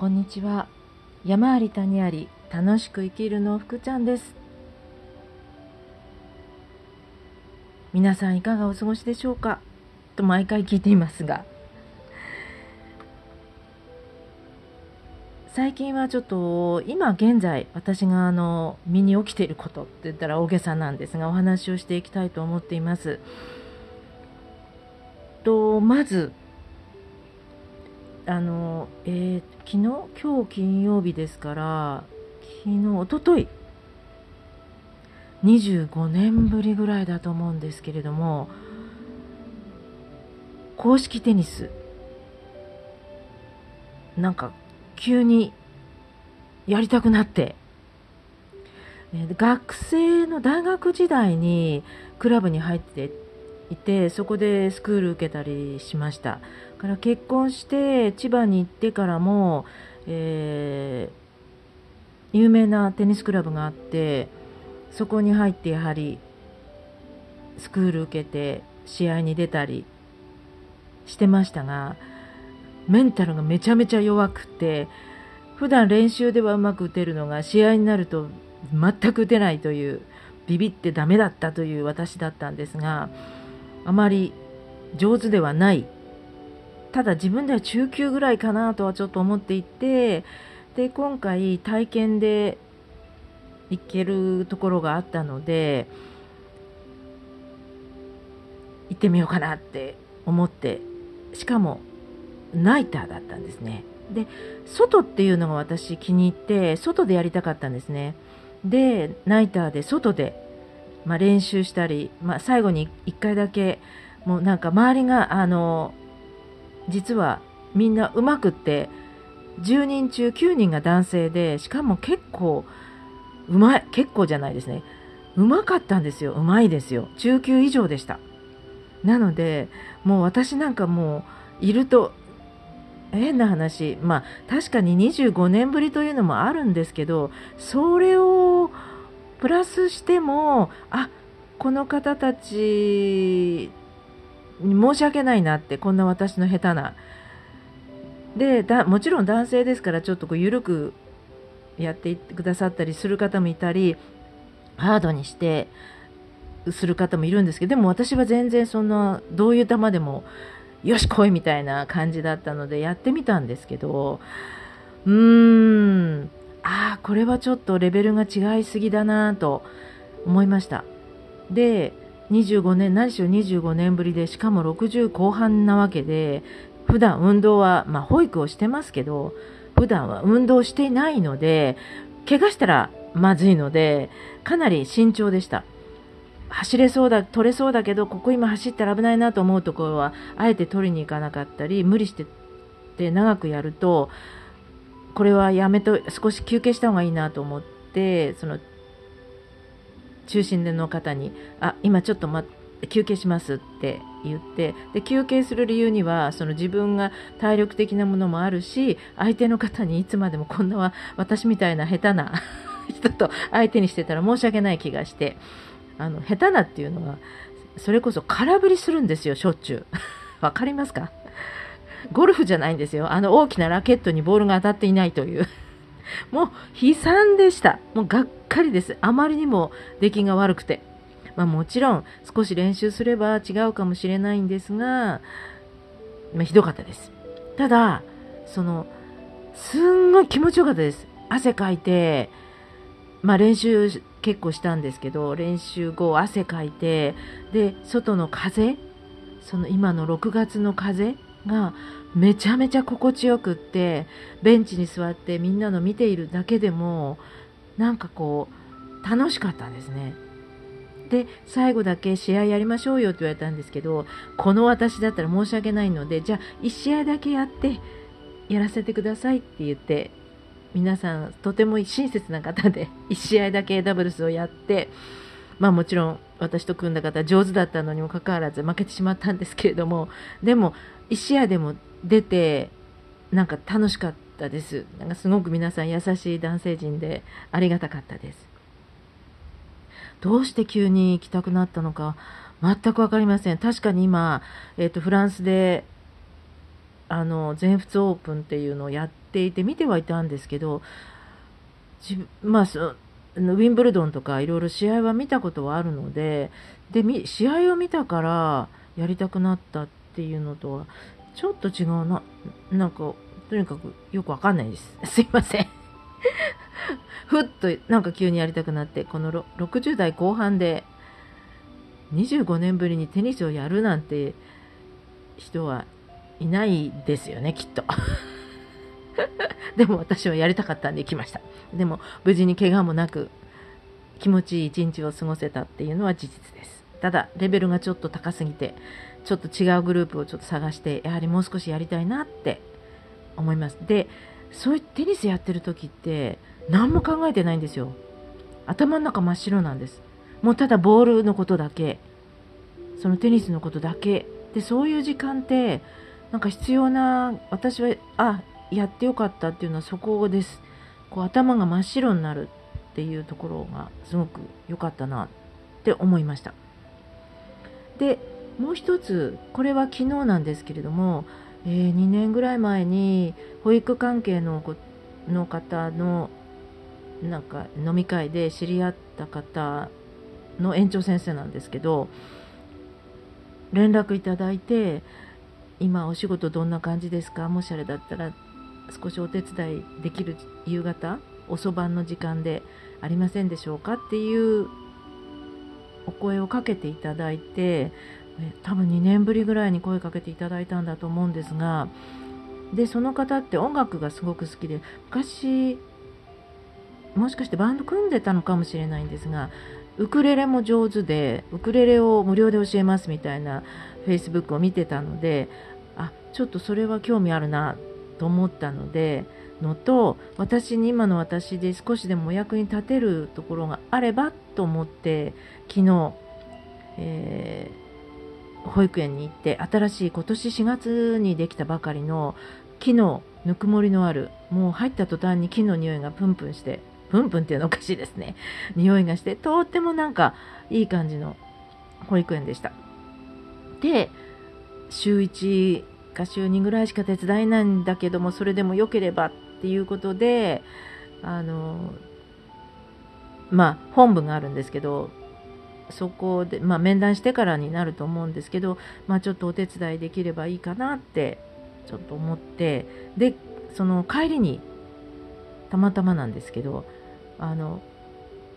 こんにちは。山あり谷あり楽しく生きるの福ちゃんです。皆さんいかがお過ごしでしょうか？と毎回聞いていますが。最近はちょっと今現在私があの身に起きていることって言ったら大げさなんですがお話をしていきたいと思っています。とまずあの、えー、昨日、今日金曜日ですから、昨日、おととい、25年ぶりぐらいだと思うんですけれども、公式テニス、なんか急にやりたくなって、学生の大学時代にクラブに入っていてそこでスクール受けたりしました。から結婚して千葉に行ってからも、えー、有名なテニスクラブがあってそこに入ってやはりスクール受けて試合に出たりしてましたがメンタルがめちゃめちゃ弱くて普段練習ではうまく打てるのが試合になると全く打てないというビビってダメだったという私だったんですがあまり上手ではない。ただ自分では中級ぐらいかなとはちょっと思っていてで今回体験で行けるところがあったので行ってみようかなって思ってしかもナイターだったんですね。で外っていうのが私気に入って外でやりたかったんですね。でナイターで外でまあ、練習したり、まあ、最後に1回だけもうなんか周りがあの実はみんなうまくって10人中9人が男性でしかも結構うまい結構じゃないですね。うまかったんですよ。うまいですよ。中級以上でした。なのでもう私なんかもういると変な話まあ確かに25年ぶりというのもあるんですけどそれをプラスしてもあこの方たちに申し訳ないなってこんな私の下手な。でだもちろん男性ですからちょっとこう緩くやってってくださったりする方もいたりハードにしてする方もいるんですけどでも私は全然そんなどういう球でもよし来いみたいな感じだったのでやってみたんですけどうーん。ああこれはちょっとレベルが違いすぎだなと思いました。で25年何しろ25年ぶりでしかも60後半なわけで普段運動はまあ保育をしてますけど普段は運動していないので怪我したらまずいのでかなり慎重でした。走れそうだ取れそうだけどここ今走ったら危ないなと思うところはあえて取りに行かなかったり無理してで長くやるとこれはやめと少し休憩した方がいいなと思ってその中心での方に「あ今ちょっと、ま、休憩します」って言ってで休憩する理由にはその自分が体力的なものもあるし相手の方にいつまでもこんなは私みたいな下手な 人と相手にしてたら申し訳ない気がしてあの下手なっていうのはそれこそ空振りするんですよしょっちゅう。わかりますか？ゴルフじゃないんですよ。あの大きなラケットにボールが当たっていないという。もう悲惨でした。もうがっかりです。あまりにも出来が悪くて。まあ、もちろん少し練習すれば違うかもしれないんですが、まあ、ひどかったです。ただ、その、すんごい気持ちよかったです。汗かいて、まあ、練習結構したんですけど、練習後汗かいて、で、外の風、その今の6月の風？がめちゃめちゃ心地よくってベンチに座ってみんなの見ているだけでもなんかこう楽しかったんですね。で最後だけ試合やりましょうよって言われたんですけどこの私だったら申し訳ないのでじゃあ1試合だけやってやらせてくださいって言って皆さんとても親切な方で1試合だけダブルスをやってまあもちろん私と組んだ方上手だったのにもかかわらず負けてしまったんですけれどもでも1試合でも出てなんか楽しかったです。なんかすごく皆さん優しい男性陣でありがたかったです。どうして急に行きたくなったのか全く分かりません。確かに今、えーと、フランスであの全仏オープンっていうのをやっていて見てはいたんですけど自まあそウィンブルドンとかいろいろ試合は見たことはあるのでで試合を見たからやりたくなったってていうのとはちょっと違うな。なんかとにかくよくわかんないです。すいません。ふっとなんか急にやりたくなってこの60代後半で25年ぶりにテニスをやるなんて人はいないですよねきっと。でも私はやりたかったんで行きました。でも無事に怪我もなく気持ちいい一日を過ごせたっていうのは事実です。ただレベルがちょっと高すぎてちょっと違うグループをちょっと探してやはりもう少しやりたいなって思います。でそういうテニスやってる時って何も考えてないんですよ。頭の中真っ白なんです。もうただボールのことだけ。そのテニスのことだけ。でそういう時間ってなんか必要な私はあやってよかったっていうのはそこです。こう頭が真っ白になるっていうところがすごく良かったなって思いました。でもう一つこれは昨日なんですけれども、えー、2年ぐらい前に保育関係のの方のなんか飲み会で知り合った方の園長先生なんですけど連絡いただいて今お仕事どんな感じですか？もしあれだったら少しお手伝いできる夕方遅番の時間でありませんでしょうか？っていうお声をかけていただいて多分2年ぶりぐらいに声かけていただいたんだと思うんですがでその方って音楽がすごく好きで昔もしかしてバンド組んでたのかもしれないんですがウクレレも上手でウクレレを無料で教えますみたいなフェイスブックを見てたのであちょっとそれは興味あるなと思ったのでのと私に今の私で少しでもお役に立てるところがあればと思って昨日、え、保育園に行って新しい今年4月にできたばかりの木のぬくもりのあるもう入った途端に木の匂いがプンプンしてプンプンっていうのおかしいですね。匂いがして、とってもなんかいい感じの保育園でした。で、週1か週2ぐらいしか手伝えないんだけども、それでも良ければっていうことで、あの、まあ、本部があるんですけど、そこで、まあ、面談してからになると思うんですけど、まあ、ちょっとお手伝いできればいいかなってちょっと思ってでその帰りにたまたまなんですけどあの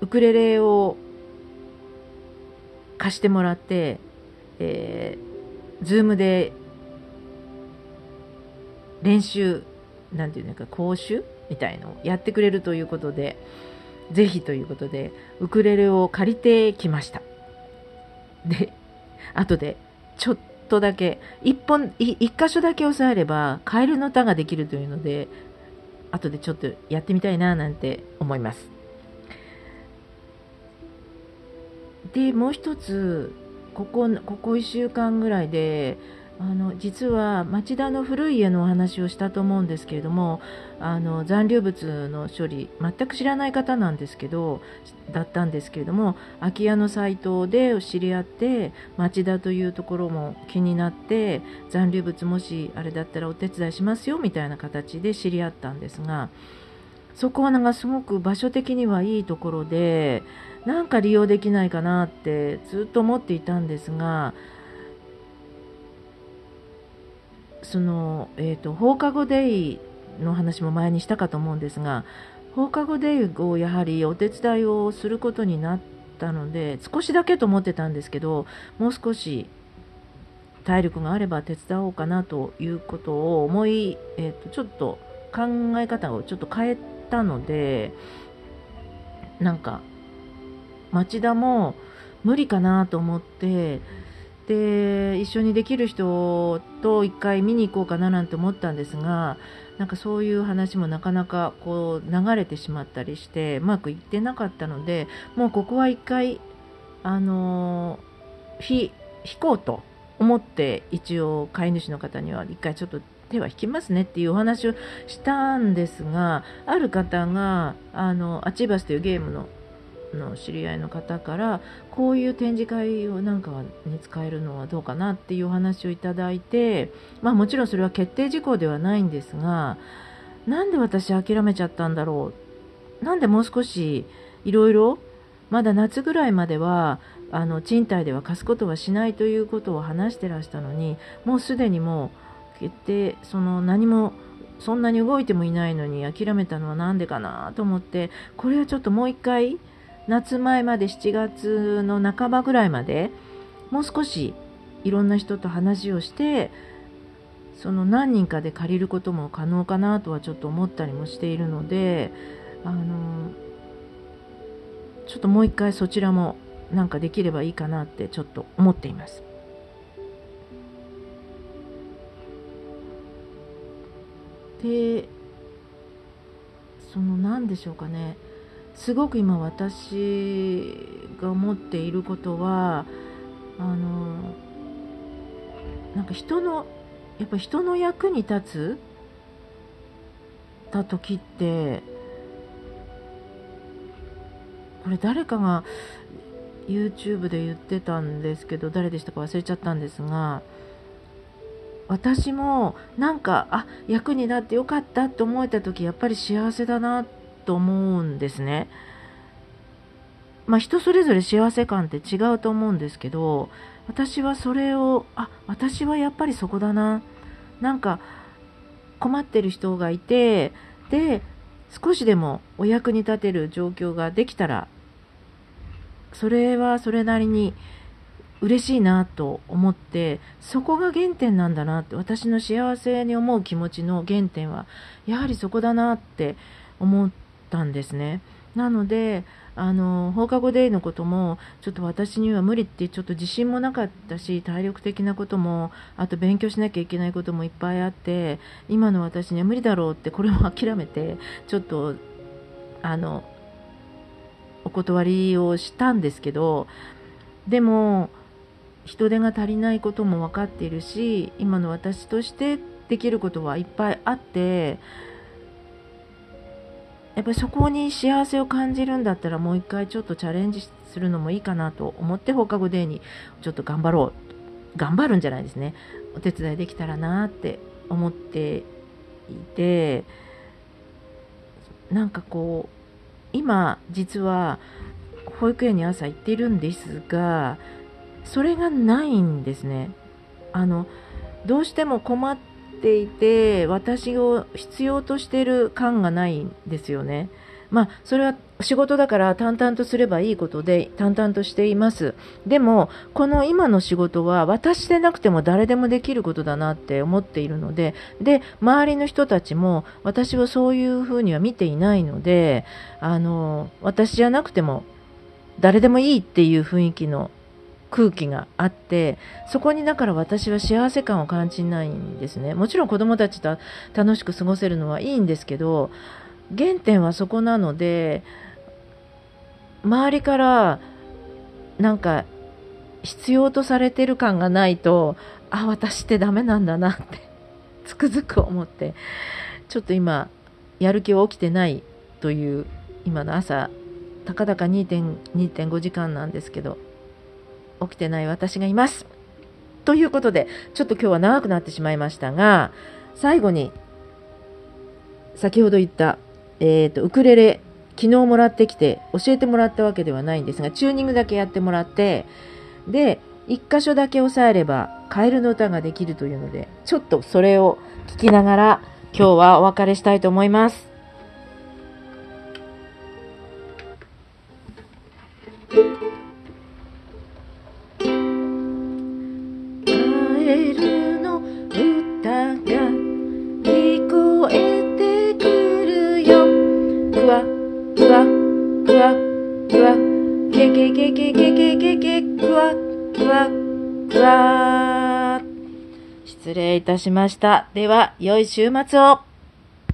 ウクレレを貸してもらって、えー、ズームで練習なんていうのか講習みたいのをやってくれるということでぜひということでウクレレを借りてきましたで後でちょっとだけ一本一箇所だけ押さえればカエルの歌ができるというので後でちょっとやってみたいななんて思います。でもう一つここここ1週間ぐらいであの実は町田の古い家のお話をしたと思うんですけれどもあの残留物の処理全く知らない方なんですけどだったんですけれども空き家のサイトで知り合って町田というところも気になって残留物もしあれだったらお手伝いしますよみたいな形で知り合ったんですがそこはなんかすごく場所的にはいいところでなんか利用できないかなってずっと思っていたんですがその、えーと、放課後デイの話も前にしたかと思うんですが放課後デイをやはりお手伝いをすることになったので少しだけと思ってたんですけどもう少し体力があれば手伝おうかなということを思い、えーと、ちょっと考え方をちょっと変えたのでなんか町田も無理かなと思ってで一緒にできる人と一回見に行こうかななんて思ったんですがなんかそういう話もなかなかこう流れてしまったりしてうまくいってなかったのでもうここは一回あの引こうと思って一応飼い主の方には一回ちょっと手は引きますねっていうお話をしたんですがある方があのアチーバスというゲームのの知り合いの方からこういう展示会をなんかに使えるのはどうかなっていうお話をいただいて、まあ、もちろんそれは決定事項ではないんですがなんで私諦めちゃったんだろう？なんでもう少しいろいろまだ夏ぐらいまではあの賃貸では貸すことはしないということを話してらしたのにもうすでにもう決定その何もそんなに動いてもいないのに諦めたのは何でかなと思ってこれはちょっともう一回夏前まで7月の半ばぐらいまでもう少しいろんな人と話をしてその何人かで借りることも可能かなとはちょっと思ったりもしているのであのちょっともう一回そちらもなんかできればいいかなってちょっと思っています。でその何でしょうかねすごく今私が思っていることはあのなんか人のやっぱ人の役に立つた時ってこれ誰かが YouTube で言ってたんですけど誰でしたか忘れちゃったんですが私もなんかあ役になってよかったって思えた時やっぱり幸せだなってと思うんですね。まあ、人それぞれ幸せ感って違うと思うんですけど私はそれをあ私はやっぱりそこだななんか困ってる人がいてで少しでもお役に立てる状況ができたらそれはそれなりに嬉しいなと思ってそこが原点なんだなって私の幸せに思う気持ちの原点はやはりそこだなって思ってたんですね。なのであの放課後デイのこともちょっと私には無理ってちょっと自信もなかったし体力的なこともあと勉強しなきゃいけないこともいっぱいあって今の私には無理だろうってこれも諦めてちょっとあのお断りをしたんですけどでも人手が足りないことも分かっているし今の私としてできることはいっぱいあってやっぱりそこに幸せを感じるんだったらもう一回ちょっとチャレンジするのもいいかなと思って放課後デーにちょっと頑張ろう頑張るんじゃないですね。お手伝いできたらなって思っていてなんかこう今実は保育園に朝行っているんですがそれがないんですね。あのどうしても困ってていて私を必要としてる感がないんですよね。まあ、それは仕事だから淡々とすればいいことで淡々としています。でも、この今の仕事は私でなくても誰でもできることだなって思っているので、で、周りの人たちも私はそういうふうには見ていないので、あの、私じゃなくても誰でもいいっていう雰囲気の空気があってそこにだから私は幸せ感を感じないんですね。もちろん子供たちと楽しく過ごせるのはいいんですけど原点はそこなので周りからなんか必要とされてる感がないとあ私ってダメなんだなってつくづく思ってちょっと今やる気は起きてないという今の朝たかだか2.5時間なんですけど起きてない私がいます。ということで、ちょっと今日は長くなってしまいましたが、最後に、先ほど言った、え、ー、と、ウクレレ、昨日もらってきて、教えてもらったわけではないんですが、チューニングだけやってもらって、で、一箇所だけ押さえれば、カエルの歌ができるというので、ちょっとそれを聞きながら、今日はお別れしたいと思います。たしました。では、良い週末を。